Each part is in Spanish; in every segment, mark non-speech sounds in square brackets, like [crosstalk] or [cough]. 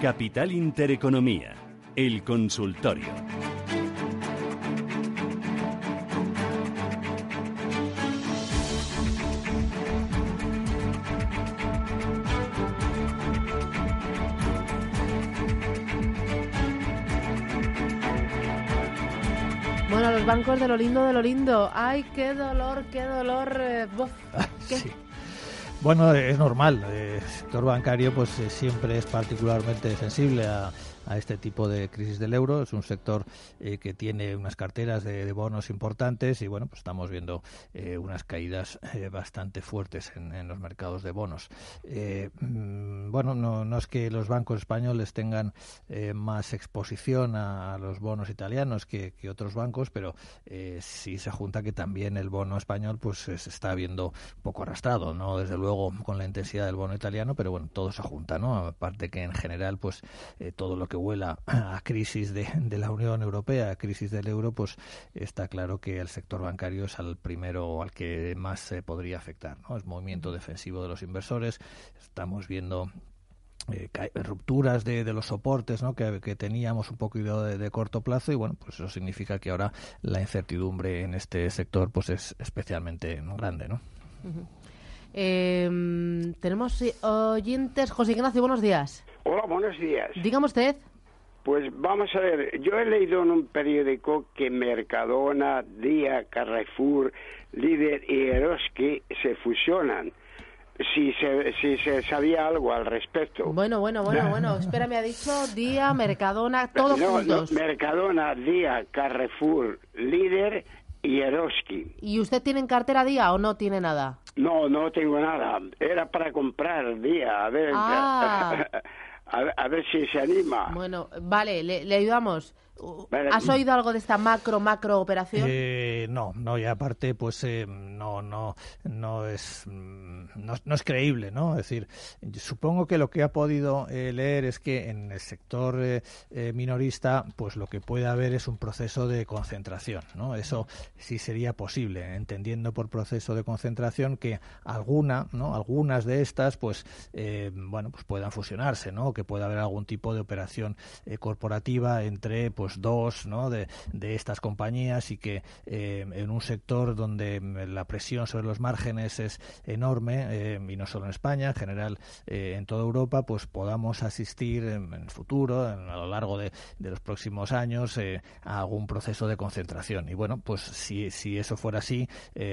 Capital Intereconomía, el consultorio. Bueno, los bancos de lo lindo, de lo lindo. Ay, qué dolor, qué dolor. eh, buf, ¿qué? Sí. Bueno, es normal. El sector bancario pues eh, siempre es particularmente sensible a, a este tipo de crisis del euro. Es un sector eh, que tiene unas carteras de, bonos importantes y bueno, pues estamos viendo eh, unas caídas eh, bastante fuertes en, los mercados de bonos. Mm, bueno, no, no es que los bancos españoles tengan más exposición a, los bonos italianos que, otros bancos, pero sí se junta que también el bono español pues se está viendo poco arrastrado, no desde luego con la intensidad del bono italiano, pero bueno, todo se junta, ¿no? Aparte que en general pues todo lo que huela [clears throat] a crisis de, de la Unión Europea, a crisis del euro, pues está claro que el sector bancario es al primero al que más se podría afectar, ¿no? Es movimiento defensivo de los inversores, estamos viendo eh, rupturas de, de los soportes ¿no? que, que teníamos un poco de, de corto plazo y bueno pues eso significa que ahora la incertidumbre en este sector pues es especialmente grande ¿no? Eh, tenemos oyentes. José Ignacio, buenos días. Hola, buenos días. Dígame usted. Pues vamos a ver, yo he leído en un periódico que Mercadona, Día, Carrefour, Líder y Eroski se fusionan. Si se, si se sabía algo al respecto. Bueno, bueno, bueno, [laughs] bueno. Espera, me ha dicho Día, Mercadona, todos No, no, juntos. Mercadona, Día, Carrefour, Líder y Eroski. ¿Y usted tiene en cartera Día o no tiene nada? No, no tengo nada. Era para comprar Día, a ver, Ah. [laughs] a, ver- a ver si se anima. Bueno, vale, le, le ayudamos. ¿Has oído algo de esta macro, macro operación? Eh, no, no, y aparte, pues eh, no, no, no es, mm, no, no es creíble, ¿no? Es decir, yo supongo que lo que ha podido eh, leer es que en el sector eh, eh, minorista, pues lo que puede haber es un proceso de concentración, ¿no? Eso sí sería posible, entendiendo por proceso de concentración que alguna, ¿no? Algunas de estas, pues, eh, bueno, pues puedan fusionarse, ¿no? Que pueda haber algún tipo de operación eh, corporativa entre, pues, dos, ¿no? De, estas compañías y que eh, en un sector donde la presión sobre los márgenes es enorme eh, y no solo en España, en general eh, en toda Europa, pues podamos asistir en, el futuro, en- a lo largo de, los próximos años, a algún proceso de concentración. Y bueno, pues si, si eso fuera así,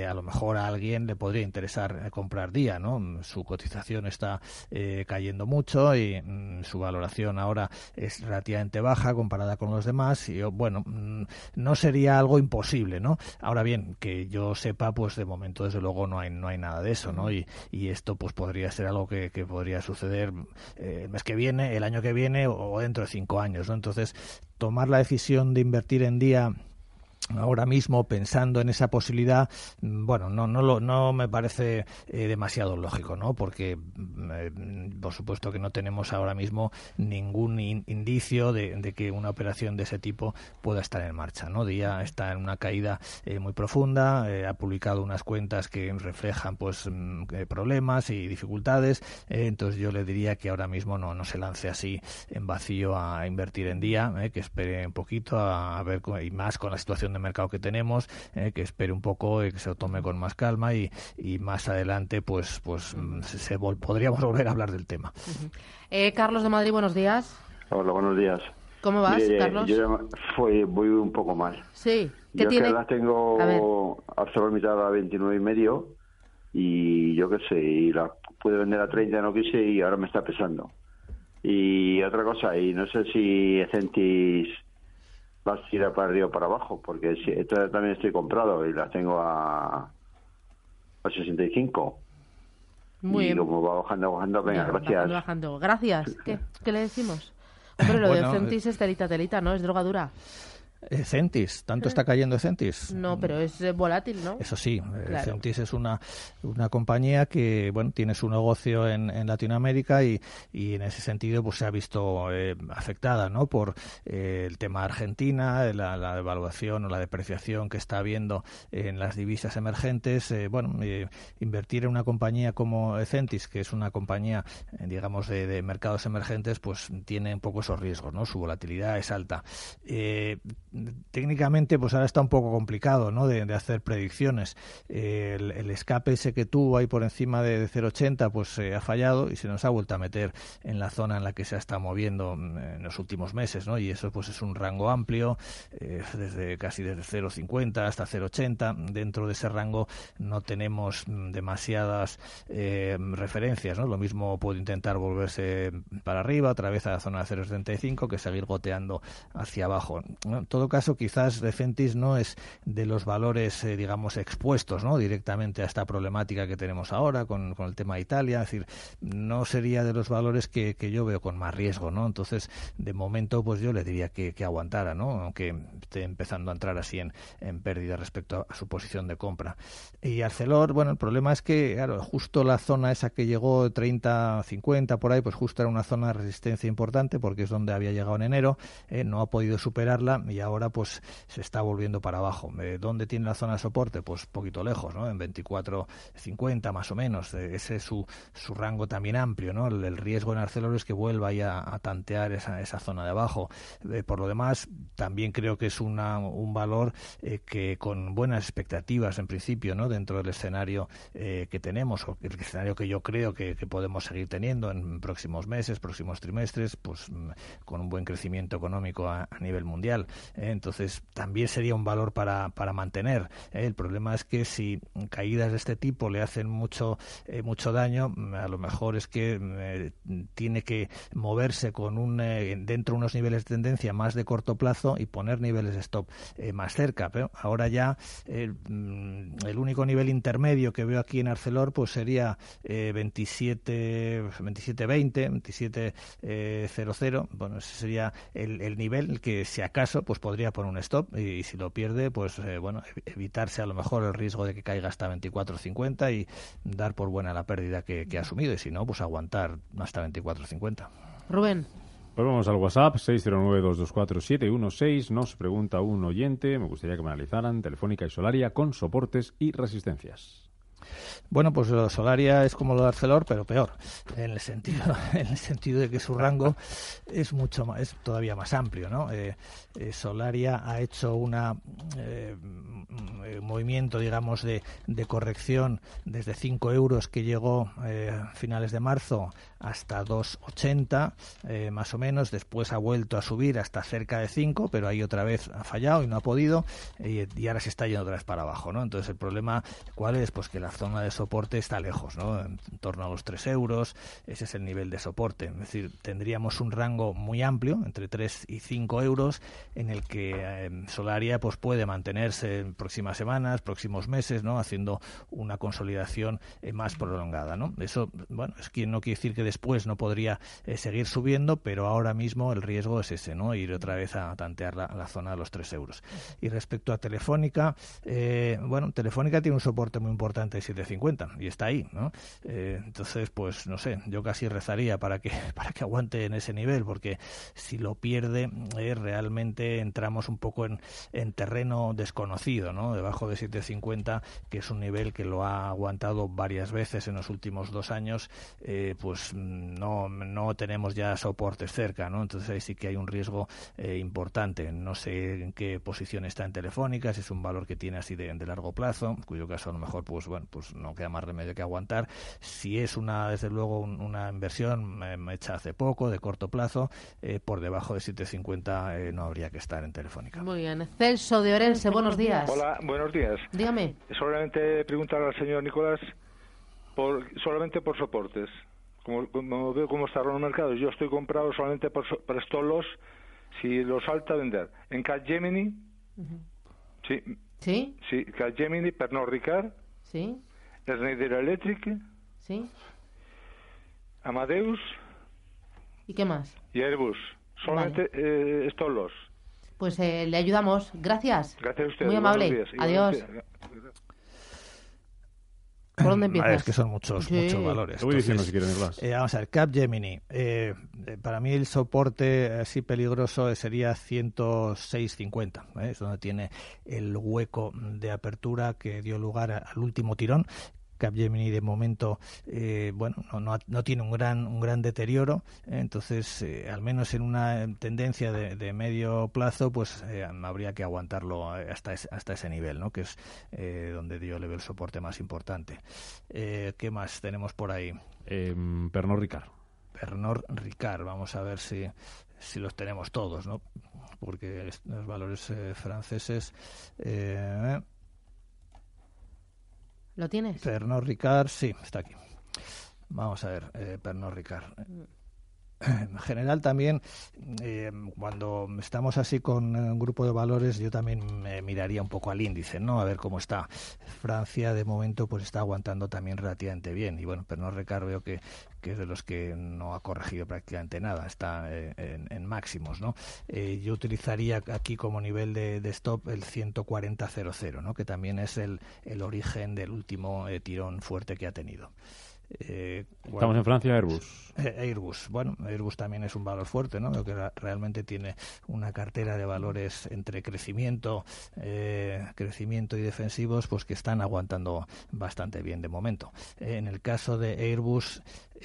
a lo mejor a alguien le podría interesar comprar día, ¿no? Su cotización está cayendo mucho y mm, su valoración ahora es relativamente baja comparada con los demás y yo, bueno, mm, no sería algo imposible, ¿no? Ahora bien, que yo sepa, pues de momento desde luego no hay no hay nada de eso, ¿no? Y, y esto pues podría ser algo que, que podría suceder eh, el mes que viene, el año que viene o dentro de cinco años, ¿no? Entonces, tomar la decisión de invertir en día ahora mismo pensando en esa posibilidad mm, bueno no no lo, no me parece eh, demasiado lógico no porque mm, eh, por supuesto que no tenemos ahora mismo ningún in- indicio de, que una operación de ese tipo pueda estar en marcha no día está en una caída eh, muy profunda ha publicado unas cuentas que reflejan pues mm, problemas y dificultades entonces yo le diría que ahora mismo no no se lance así en vacío a invertir en día que espere un poquito a, a ver y más con la situación de mercado que tenemos eh, que espere un poco eh, que se lo tome con más calma y, y más adelante pues pues mm, se, se vol- podríamos [laughs] volver a hablar del tema Eh, Carlos de Madrid, buenos días. Hola, buenos días. ¿Cómo vas, Mire, Carlos? Yo fui, voy un poco mal. Sí. ¿Qué Yo tiene? que las tengo A ver. ArcelorMittal a 29 y medio y yo qué sé, y la pude vender a 30, no quise y ahora me está pesando. Y otra cosa, y no sé si Centis las tira para arriba o para abajo, porque si, esta también estoy comprado y las tengo a, a 65. Muy y bien. como va bajando, bajando, venga, Ya, gracias. Bajando, bajando. Gracias. ¿Qué, ¿Qué le decimos? Hombre, lo Bueno, de Centis es telita, telita, ¿no? Es drogadura. Eh, Centis, ¿tanto está cayendo Centis? No, pero es eh, volátil, ¿no? Eso sí, eh, Centis es una, una compañía que bueno tiene su negocio en, en Latinoamérica y, y, en ese sentido pues se ha visto afectada ¿no? por el tema Argentina, la, la, devaluación o la depreciación que está habiendo en las divisas emergentes. bueno, invertir en una compañía como Centis, que es una compañía digamos de, de, mercados emergentes, pues tiene un poco esos riesgos, ¿no? Su volatilidad es alta técnicamente pues ahora está un poco complicado ¿no? de, hacer predicciones. el, escape ese que tuvo ahí por encima de, 0,80 pues ha fallado y se nos ha vuelto a meter en la zona en la que se está moviendo mm, en los últimos meses ¿no? y eso pues es un rango amplio eh, desde casi desde 0,50 hasta 0,80 dentro de ese rango no tenemos mm, demasiadas eh, referencias ¿no? lo mismo puede intentar volverse para arriba otra vez a la zona de 0,75 que seguir goteando hacia abajo todo caso, quizás Defentis no es de los valores, eh, digamos, expuestos ¿no? directamente a esta problemática que tenemos ahora con, el tema de Italia. Es decir, no sería de los valores que, yo veo con más riesgo. ¿no? Entonces, de momento, pues yo le diría que, aguantara, ¿no? aunque esté empezando a entrar así en, en pérdida respecto a su posición de compra. Y Arcelor, bueno, el problema es que, claro, justo la zona esa que llegó 30, 50 por ahí, pues justo era una zona de resistencia importante porque es donde había llegado en enero, eh, no ha podido superarla y ahora pues se está volviendo para abajo. Eh, ¿Dónde tiene la zona de soporte? Pues poquito lejos, ¿no? En 24.50 más o menos. Eh, ese es su, su rango también amplio, ¿no? El, riesgo en Arcelor es que vuelva ya a, tantear esa, esa zona de abajo. Eh, por lo demás, también creo que es una, un valor que con buenas expectativas en principio, ¿no? Dentro del escenario que tenemos o el escenario que yo creo que, podemos seguir teniendo en próximos meses, próximos trimestres, pues mm, con un buen crecimiento económico a nivel mundial. ¿Eh? entonces, también sería un valor para, para mantener. ¿eh? El problema es que si caídas de este tipo le hacen mucho, eh, mucho daño, a lo mejor es que tiene que moverse con un, dentro de unos niveles de tendencia más de corto plazo y poner niveles de stop más cerca. Pero ahora ya mm, el, único nivel intermedio que veo aquí en Arcelor pues sería 27, 27.20, 27.00. bueno, ese sería el, el nivel que si acaso pues podría poner un stop y, si lo pierde, pues eh, bueno, evitarse a lo mejor el riesgo de que caiga hasta 24.50 y dar por buena la pérdida que, ha asumido y si no, pues aguantar hasta 24.50. Rubén. Pues vamos al WhatsApp 609-224-716. Nos pregunta un oyente, me gustaría que me analizaran, Telefónica y Solaria con soportes y resistencias. Bueno, pues Solaria es como lo de Arcelor, pero peor, en el sentido, [laughs] en el sentido de que su rango es mucho más, es todavía más amplio, ¿no? Eh, eh, Solaria ha hecho una eh, movimiento, digamos, de, de, corrección desde 5 euros que llegó a finales de marzo hasta 2,80 más o menos, después ha vuelto a subir hasta cerca de 5, pero ahí otra vez ha fallado y no ha podido y, ahora se está yendo otra vez para abajo, ¿no? Entonces el problema, ¿cuál es? Pues que la zona de soporte está lejos, ¿no? En, torno a los 3 euros, ese es el nivel de soporte. Es decir, tendríamos un rango muy amplio, entre 3 y 5 euros, en el que eh, Solaria pues, puede mantenerse en próximas semanas, próximos meses, ¿no? Haciendo una consolidación eh, más prolongada, ¿no? Eso, bueno, es que no quiere decir que después no podría eh, seguir subiendo, pero ahora mismo el riesgo es ese, ¿no? Ir otra vez a tantear la, zona de los 3 euros. Y respecto a Telefónica, bueno, Telefónica tiene un soporte muy importante 750 y está ahí, ¿no? Eh, entonces, pues no sé, yo casi rezaría para que [laughs] para que aguante en ese nivel, porque si lo pierde eh, realmente entramos un poco en, en terreno desconocido, ¿no? Debajo de 750, que es un nivel que lo ha aguantado varias veces en los últimos dos años, eh, pues no no tenemos ya soportes cerca, ¿no? Entonces ahí sí que hay un riesgo importante. No sé en qué posición está en Telefónica, si es un valor que tiene así de, de largo plazo, cuyo caso a lo mejor, pues bueno, pues no queda más remedio que aguantar. Si es una, desde luego, una inversión hecha hace poco, de corto plazo, eh, por debajo de 750 eh, no habría que estar en Telefónica. Muy bien. Celso de Orense, buenos días. Hola, buenos días. Dígame. Solamente preguntar al señor Nicolás, por, solamente por soportes. Como, veo cómo está el mercado, yo estoy comprado solamente por, por estos los, si los salta, vender. En Capgemini, sí. ¿Sí? Sí, Capgemini, Pernod Ricard, Sí. Schneider Electric. Sí. Amadeus. ¿Y qué más? Y Airbus. Solamente eh, estos los. Pues eh, le ayudamos. Gracias. Gracias a usted. Muy amable. días. Adiós. Igualmente. ¿Por dónde empiezas? ver, es que son muchos, Sí. muchos valores. Te voy diciendo Entonces, si Nicolás. Eh, vamos a ver, Capgemini. Eh, eh, para mí el soporte así peligroso eh, sería 106.50. ¿eh? Es donde tiene el hueco de apertura que dio lugar al último tirón. Capgemini de momento eh, bueno no, no, no tiene un gran un gran deterioro entonces eh, al menos en una tendencia de, de medio plazo pues eh, habría que aguantarlo eh, hasta ese, hasta ese nivel no que es eh, donde yo le veo el soporte más importante Eh, qué más tenemos por ahí Eh, Pernod Ricard. Pernod Ricard. Vamos a ver si, si los tenemos todos, ¿no? Porque los valores eh, franceses. ¿Lo tienes? Pernod Ricard, sí, está aquí. Vamos a ver, eh, Pernod Ricard. En general también, eh, cuando estamos así con un grupo de valores, yo también me miraría un poco al índice, ¿no? A ver cómo está. Francia, de momento, pues está aguantando también relativamente bien. Y bueno, Pernod Ricard veo que, que es de los que no ha corregido prácticamente nada, está eh, en, en máximos, ¿no? Eh, yo utilizaría aquí como nivel de, de stop el 140.00, ¿no? Que también es el, el origen del último eh, tirón fuerte que ha tenido. Eh, Estamos en Francia, Airbus. eh, Airbus. Bueno, Airbus también es un valor fuerte, ¿no? Creo que realmente tiene una cartera de valores entre crecimiento, eh, crecimiento y defensivos, pues que están aguantando bastante bien de momento. Eh, en el caso de Airbus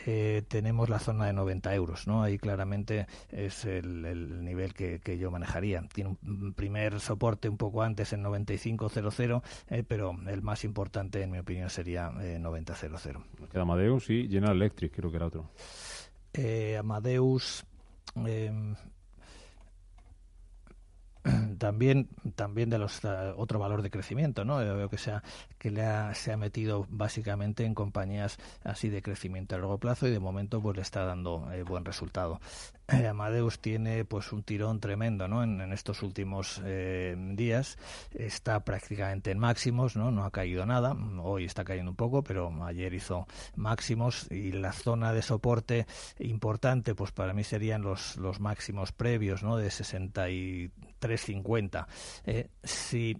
eh, tenemos la zona de 90 euros, ¿no? Ahí claramente es el, el nivel que, que yo manejaría. Tiene un primer soporte un poco antes en 95.00, eh, pero el más importante, en mi opinión, sería eh, 90.00. Nos queda Amadeus y General Electric, creo que era otro. eh, Amadeus eh, [clears throat] también también de los eh, otro valor de crecimiento no Yo veo que se ha, que le ha, se ha metido básicamente en compañías así de crecimiento a largo plazo y de momento pues le está dando eh, buen resultado. [clears throat] Eh, Amadeus tiene pues un tirón tremendo no en, estos últimos eh, días. Está prácticamente en máximos no no ha caído nada. Hoy está cayendo un poco pero ayer hizo máximos y la zona de soporte importante pues para mí serían los los máximos previos no de 63.50 eh, si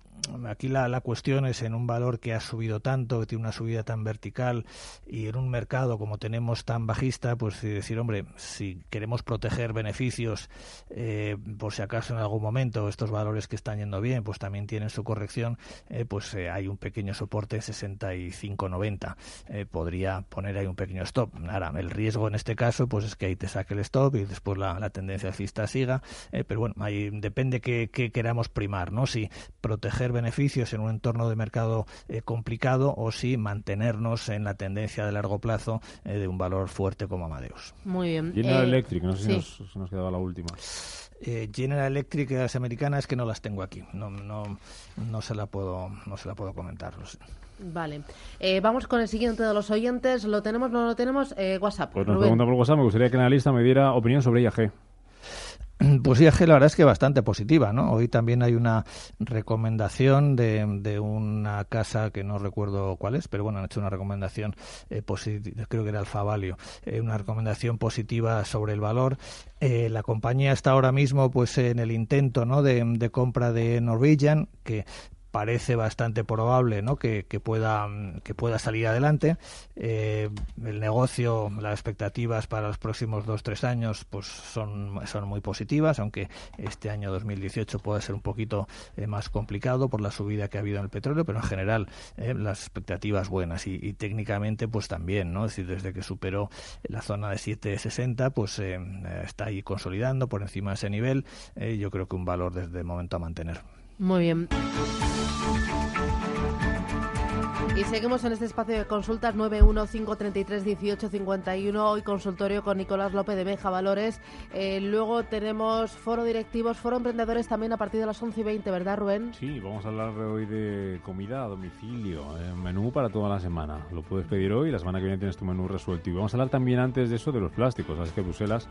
aquí la, la cuestión es en un valor que ha subido tanto que tiene una subida tan vertical y en un mercado como tenemos tan bajista pues decir hombre si queremos proteger beneficios eh, por si acaso en algún momento estos valores que están yendo bien pues también tienen su corrección eh, pues eh, hay un pequeño soporte en 65.90 eh, podría poner ahí un pequeño stop. Ahora el riesgo en este caso pues es que ahí te saque el stop y después la, la tendencia alcista siga pero bueno ahí depende que, que queramos primar no si proteger beneficios en un entorno de mercado eh, complicado o si mantenernos en la tendencia de largo plazo eh, de un valor fuerte como Amadeus Muy bien. General Eh, Electric, no sé si sí. nos, si nos quedaba la última. Eh, General Electric las americanas que no las tengo aquí no no no se la puedo no se la puedo comentar lo sé. Vale. Eh, vamos con el siguiente de los oyentes. ¿Lo tenemos? ¿No lo tenemos? Eh, WhatsApp. Pues nos Rubén. pregunta por WhatsApp, me gustaría que el analista me diera opinión sobre IAG. Pues IAG la verdad es que bastante positiva, ¿no? Hoy también hay una recomendación de, de una casa que no recuerdo cuál es, pero bueno, han hecho una recomendación eh, positiva, creo que era Alfavalio, eh, una recomendación positiva sobre el valor. Eh, la compañía está ahora mismo pues en el intento, ¿no? de, de compra de Norwegian, que parece bastante probable ¿no? que, pueda que pueda salir adelante. Eh, el negocio las expectativas para los próximos dos tres años pues son son muy positivas aunque este año 2018 puede ser un poquito eh, más complicado por la subida que ha habido en el petróleo pero en general eh, las expectativas buenas y, técnicamente pues también no es decir desde que superó la zona de 760 pues está ahí consolidando por encima de ese nivel. Yo creo que un valor desde el momento a mantener Muy bien. Y seguimos en este espacio de consultas 915331851. Hoy consultorio con Nicolás López de Beja Valores. Eh, luego tenemos foro directivos, foro emprendedores también a partir de las 11 y 20, ¿verdad, Rubén? Sí, vamos a hablar hoy de comida a domicilio, eh, menú para toda la semana. Lo puedes pedir hoy y la semana que viene tienes tu menú resuelto. Y vamos a hablar también antes de eso de los plásticos. Sabes que Bruselas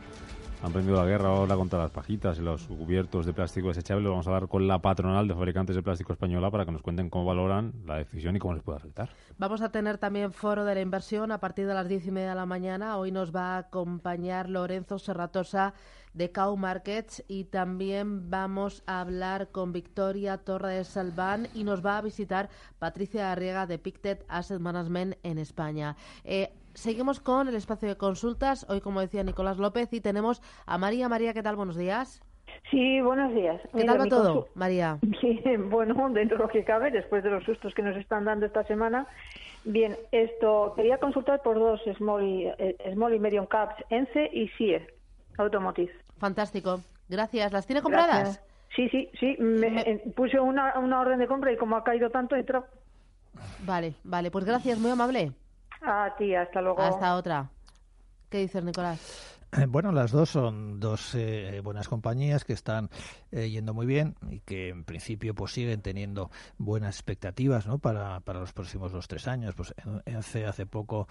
han prendido la guerra ahora contra las pajitas y los cubiertos de plástico desechable. Vamos a hablar con la patronal de fabricantes de plástico española para que nos cuenten cómo valoran la decisión y cómo les puede afectar. Vamos a tener también foro de la inversión a partir de las diez y media de la mañana. Hoy nos va a acompañar Lorenzo Serratosa de Cow Markets y también vamos a hablar con Victoria Torres Salván y nos va a visitar Patricia Arriega de Pictet Asset Management en España. Eh, seguimos con el espacio de consultas. Hoy, como decía Nicolás López, y tenemos a María. María, ¿qué tal? Buenos días. Sí, buenos días. ¿Qué tal va todo, María? [laughs] Bien, bueno, dentro de lo que cabe, después de los sustos que nos están dando esta semana. Bien, esto quería consultar por dos small y, eh, small y medium caps, ENCE y CIE, Automotive. Fantástico. Gracias. ¿Las tiene compradas? Sí, sí, sí. Me, puse una, una, orden de compra y como ha caído tanto, entró. Vale, vale. Pues gracias, muy amable. A ti, hasta luego. Hasta otra. ¿Qué dices, Nicolás? Eh, [clears throat] bueno, las dos son dos eh, buenas compañías que están eh, yendo muy bien y que en principio pues siguen teniendo buenas expectativas ¿no? para, para los próximos dos tres años. Pues ENCE hace poco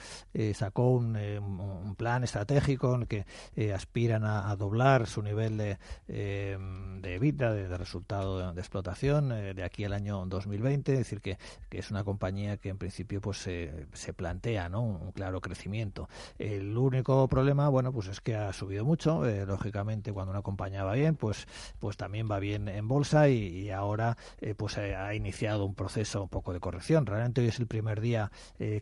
sacó un, un, plan estratégico en el que aspiran a, doblar su nivel de, de vida, de, resultado de, explotación de aquí al año 2020. Es decir, que, que es una compañía que en principio pues se plantea ¿no? un, un claro crecimiento. El único problema, bueno, pues es que ha subido mucho. Eh, lógicamente, cuando una compañía va bien, pues, pues también va bien en bolsa y, ahora eh, pues eh, ha iniciado un proceso un poco de corrección. Realmente hoy es el primer día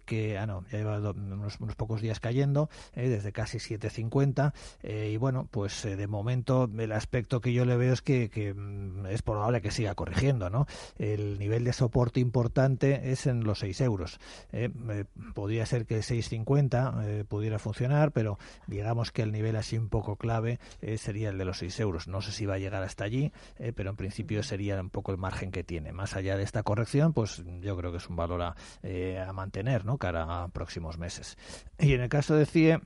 que, ah, no, ya lleva unos, pocos días cayendo, desde casi 7.50 y bueno, pues de momento el aspecto que yo le veo es que, mm, es probable que siga corrigiendo, ¿no? El nivel de soporte importante es en los 6 euros. podría ser que el 6.50 pudiera funcionar, pero digamos que el nivel así un poco clave eh, sería el de los 6 euros. No sé si va a llegar hasta allí, eh, pero en principio sería un poco el margen que tiene. Más allá de esta corrección, pues yo creo que es un valor a, eh, a mantener ¿no? cara a próximos meses. Y en el caso de CIE,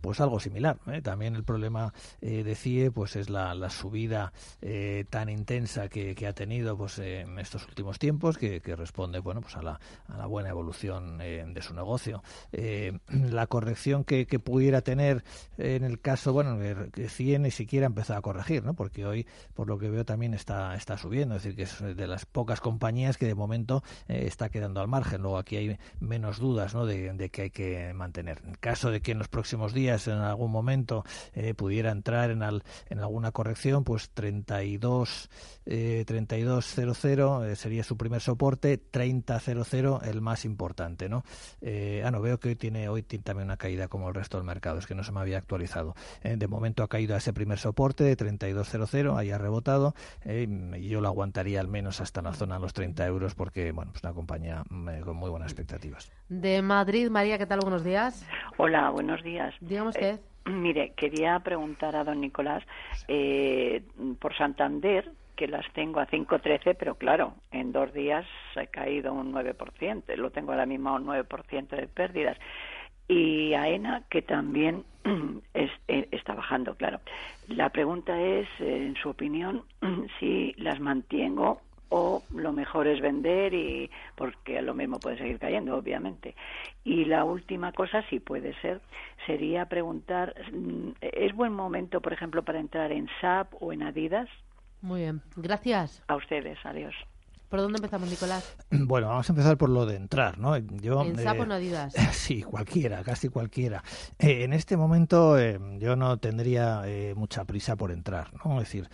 pues algo similar. ¿eh? También el problema eh, de CIE pues es la, subida eh, tan intensa que, ha tenido pues en estos últimos tiempos que, responde bueno pues a la, a la buena evolución de su negocio. [clears throat] la corrección que, pudiera tener en el caso bueno que CIE ni siquiera ha empezado a corregir, ¿no? porque hoy por lo que veo también está está subiendo, es decir que es de las pocas compañías que de momento está quedando al margen. Luego aquí hay menos dudas ¿no? de, de que hay que mantener. En caso de que en los próximos días en algún momento eh, pudiera entrar en, en alguna corrección, pues 32 eh, 3200 eh, sería su primer soporte, 3000 el más importante, ¿no? Eh, ah, no, veo que hoy tiene hoy tiene también una caída como el resto del mercado, es que no se me había actualizado. de momento ha caído a ese primer soporte de 3200, ahí ha rebotado y yo lo aguantaría al menos hasta la zona de los 30 euros porque, bueno, es una compañía con muy buenas expectativas. De Madrid, María, ¿qué tal? Buenos días. Hola, buenos días. Dígame usted. Eh, mire, quería preguntar a don Nicolás eh, por Santander, que las tengo a 5.13, pero claro, en dos días ha caído un 9%, lo tengo ahora mismo a un 9% de pérdidas. Y AENA, que también [clears throat] eh, está bajando, claro. La pregunta es, en su opinión, [clears throat] si las mantengo o lo mejor es vender y porque lo mismo puede seguir cayendo obviamente. Y la última cosa si puede ser sería preguntar mm, es buen momento por ejemplo para entrar en SAP o en Adidas muy bien. Gracias. A ustedes adiós ¿Por dónde empezamos, Nicolás? [clears throat] Bueno, vamos a empezar por lo de entrar, ¿no? Yo, ¿En sapo eh, no Adidas? [laughs] Sí, cualquiera, casi cualquiera. Eh, en este momento eh, yo no tendría mucha prisa por entrar, ¿no? Es decir,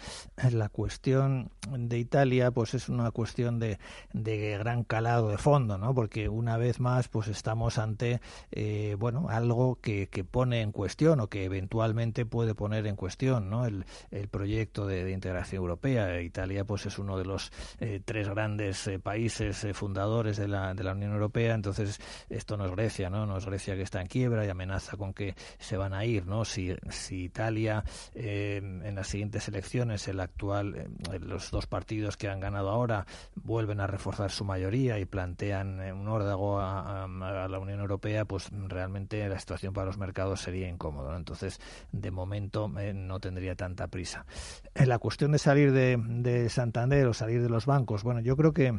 la cuestión de Italia pues es una cuestión de, de gran calado de fondo, ¿no? Porque una vez más pues estamos ante, bueno, algo que, que, pone en cuestión o que eventualmente puede poner en cuestión, ¿no? El, el proyecto de, de, integración europea. Italia pues es uno de los tres grandes grandes eh, países eh, fundadores de la, de la Unión Europea, entonces esto no es Grecia, ¿no? No es Grecia que está en quiebra y amenaza con que se van a ir, ¿no? Si, Italia eh, en las siguientes elecciones, el actual, los dos partidos que han ganado ahora vuelven a reforzar su mayoría y plantean un órdago a, la Unión Europea, pues realmente la situación para los mercados sería incómoda. Entonces, de momento no tendría tanta prisa. En la cuestión de salir de, de Santander o salir de los bancos, bueno, yo yo creo que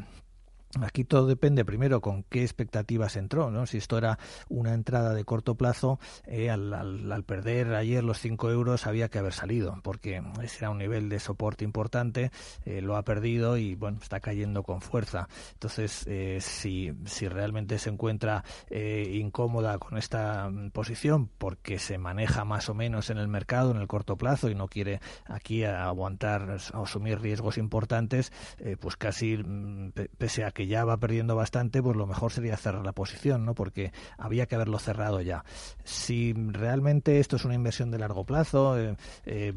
Aquí todo depende primero con qué expectativas entró, ¿no? Si esto era una entrada de corto plazo, eh, al, al, perder ayer los 5 euros había que haber salido, porque ese era un nivel de soporte importante, eh, lo ha perdido y bueno, está cayendo con fuerza. Entonces, eh, si, si realmente se encuentra incómoda con esta posición, porque se maneja más o menos en el mercado en el corto plazo y no quiere aquí aguantar, asumir riesgos importantes, pues casi mm, pese a que ya va perdiendo bastante, pues lo mejor sería cerrar la posición, ¿no? Porque había que haberlo cerrado ya. Si realmente esto es una inversión de largo plazo eh, eh,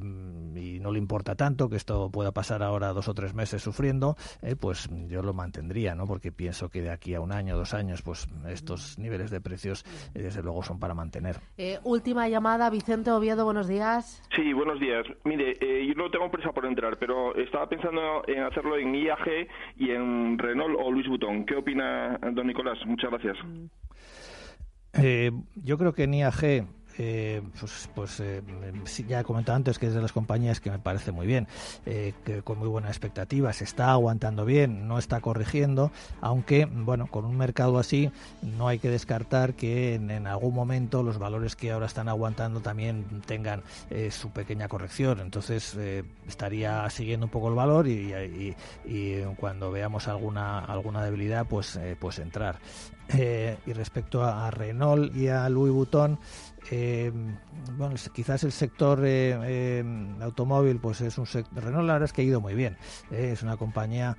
y no le importa tanto que esto pueda pasar ahora dos o tres meses sufriendo, eh, pues yo lo mantendría, ¿no? Porque pienso que de aquí a un año, dos años, pues estos niveles de precios desde luego son para mantener. última llamada, Vicente Oviedo, buenos días. Sí, buenos días. Mire, yo no tengo prisa por entrar, pero estaba pensando en hacerlo en IAG y en Renault o Luis Butón. ¿Qué opina don Nicolás? Muchas gracias. Eh, yo creo que en eh, pues, pues eh, ya he comentado antes que es de las compañías que me parece muy bien, eh, que con muy buenas expectativas, está aguantando bien, no está corrigiendo, aunque, bueno, con un mercado así no hay que descartar que en, algún momento los valores que ahora están aguantando también tengan su pequeña corrección. Entonces estaría siguiendo un poco el valor y, cuando veamos alguna alguna debilidad, pues, pues entrar. y respecto a Renault y a Louis Vuitton, eh, bueno, quizás el sector eh, eh, automóvil, pues es un sector. Renault, la verdad es que ha ido muy bien. Eh, es una compañía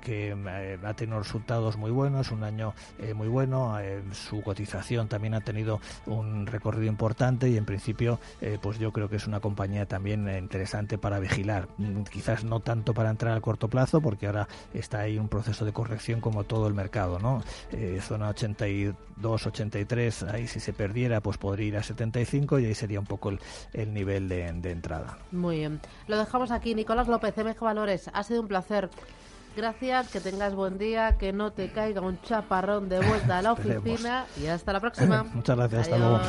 que ha tenido resultados muy buenos, un año muy bueno. su cotización también ha tenido un recorrido importante y en principio, pues yo creo que es una compañía también interesante para vigilar. Mm, quizás no tanto para entrar al corto plazo, porque ahora está ahí un proceso de corrección como todo el mercado, ¿no? zona 82, 83, ahí si se perdiera, pues podría ir a 75 y ahí sería un poco el, nivel de, entrada. Muy bien. Lo dejamos aquí. Nicolás López, MG Valores, ha sido un placer. Gracias, que tengas buen día, que no te caiga un chaparrón de vuelta a la [laughs] oficina y hasta la próxima. [laughs] Muchas gracias, hasta luego.